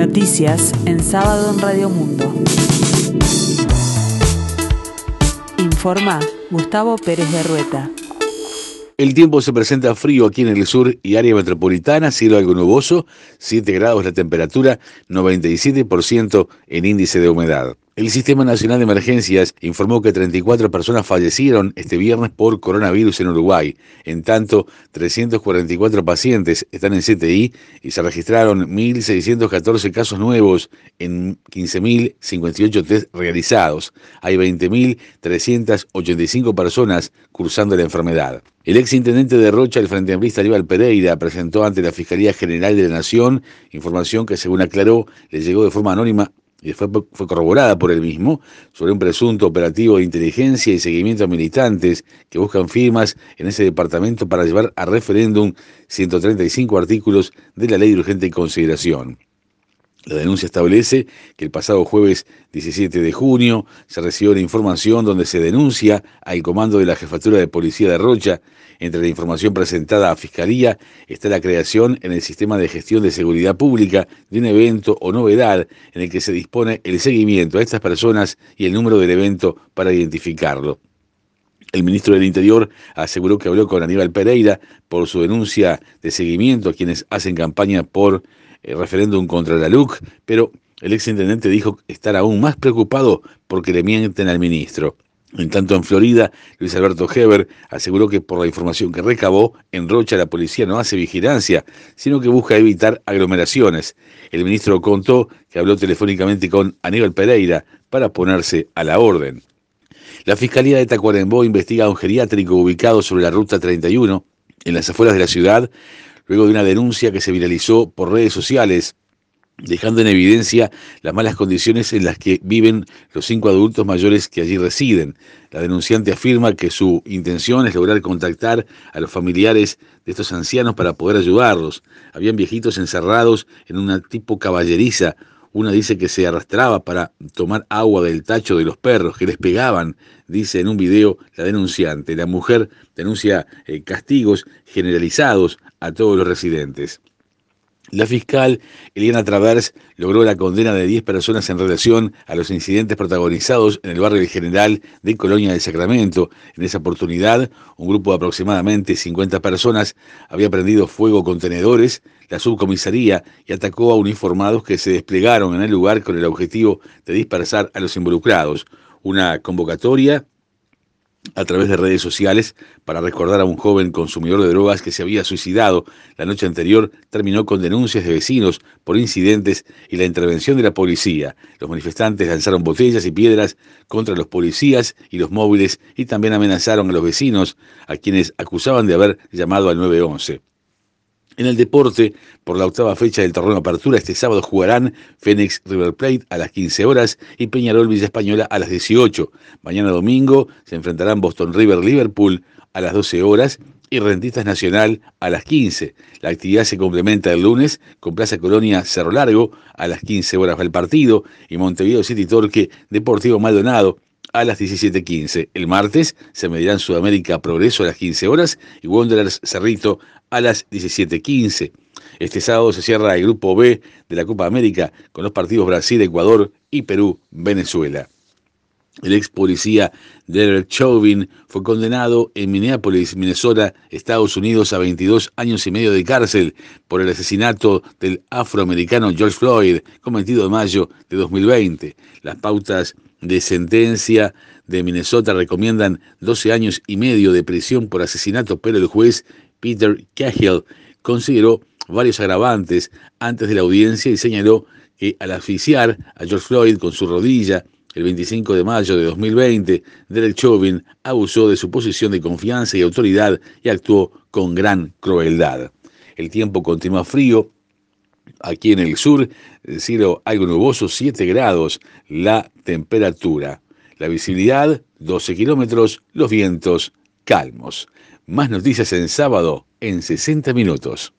Noticias en sábado en Radio Mundo. Informa Gustavo Pérez de Rueta. El tiempo se presenta frío aquí en el sur y área metropolitana, cielo algo nuboso, 7 grados la temperatura, 97% en índice de humedad. El Sistema Nacional de Emergencias informó que 34 personas fallecieron este viernes por coronavirus en Uruguay. En tanto, 344 pacientes están en CTI y se registraron 1.614 casos nuevos en 15.058 test realizados. Hay 20.385 personas cursando la enfermedad. El ex intendente de Rocha, el Frente Amplista Aníbal Pereira, presentó ante la Fiscalía General de la Nación información que, según aclaró, le llegó de forma anónima y fue, fue corroborada por él mismo, sobre un presunto operativo de inteligencia y seguimiento a militantes que buscan firmas en ese departamento para llevar a referéndum 135 artículos de la ley de urgente consideración. La denuncia establece que el pasado jueves 17 de junio se recibió la información donde se denuncia al comando de la Jefatura de Policía de Rocha. Entre la información presentada a Fiscalía está la creación en el sistema de gestión de seguridad pública de un evento o novedad en el que se dispone el seguimiento a estas personas y el número del evento para identificarlo. El ministro del Interior aseguró que habló con Aníbal Pereira por su denuncia de seguimiento a quienes hacen campaña por el referéndum contra la LUC, pero el exintendente dijo estar aún más preocupado porque le mienten al ministro. En tanto, en Florida, Luis Alberto Heber aseguró que por la información que recabó, en Rocha la policía no hace vigilancia, sino que busca evitar aglomeraciones. El ministro contó que habló telefónicamente con Aníbal Pereira para ponerse a la orden. La Fiscalía de Tacuarembó investiga a un geriátrico ubicado sobre la Ruta 31, en las afueras de la ciudad, luego de una denuncia que se viralizó por redes sociales, dejando en evidencia las malas condiciones en las que viven los cinco adultos mayores que allí residen. La denunciante afirma que su intención es lograr contactar a los familiares de estos ancianos para poder ayudarlos. Habían viejitos encerrados en una tipo caballeriza. Una dice que se arrastraba para tomar agua del tacho de los perros, que les pegaban, dice en un video la denunciante. La mujer denuncia eh, castigos generalizados a todos los residentes. La fiscal Eliana Travers logró la condena de 10 personas en relación a los incidentes protagonizados en el barrio General de Colonia del Sacramento. En esa oportunidad, un grupo de aproximadamente 50 personas había prendido fuego contenedores, la subcomisaría y atacó a uniformados que se desplegaron en el lugar con el objetivo de dispersar a los involucrados. Una convocatoria a través de redes sociales para recordar a un joven consumidor de drogas que se había suicidado la noche anterior terminó con denuncias de vecinos por incidentes y la intervención de la policía. Los manifestantes lanzaron botellas y piedras contra los policías y los móviles y también amenazaron a los vecinos a quienes acusaban de haber llamado al 911. En el deporte, por la octava fecha del torneo Apertura, este sábado jugarán Fénix River Plate a las 15 horas y Peñarol Villa Española a las 18. Mañana domingo se enfrentarán Boston River Liverpool a las 12 horas y Rentistas Nacional a las 15. La actividad se complementa el lunes con Plaza Colonia Cerro Largo a las 15 horas del partido y Montevideo City Torque Deportivo Maldonado a las 17.15. El martes se medirán Sudamérica Progreso a las 15 horas y Wanderers Cerrito a las 17.15. Este sábado se cierra el grupo B de la Copa América con los partidos Brasil, Ecuador y Perú, Venezuela. El ex policía Derek Chauvin fue condenado en Minneapolis, Minnesota, Estados Unidos, a 22 años y medio de cárcel por el asesinato del afroamericano George Floyd, cometido en mayo de 2020. Las pautas de sentencia de Minnesota recomiendan 12 años y medio de prisión por asesinato, pero el juez Peter Cahill consideró varios agravantes antes de la audiencia y señaló que al asfixiar a George Floyd con su rodilla el 25 de mayo de 2020, Derek Chauvin abusó de su posición de confianza y autoridad y actuó con gran crueldad. El tiempo continúa frío, Aquí en el sur, cielo algo nuboso, 7 grados la temperatura. La visibilidad, 12 kilómetros, los vientos calmos. Más noticias en sábado en 60 minutos.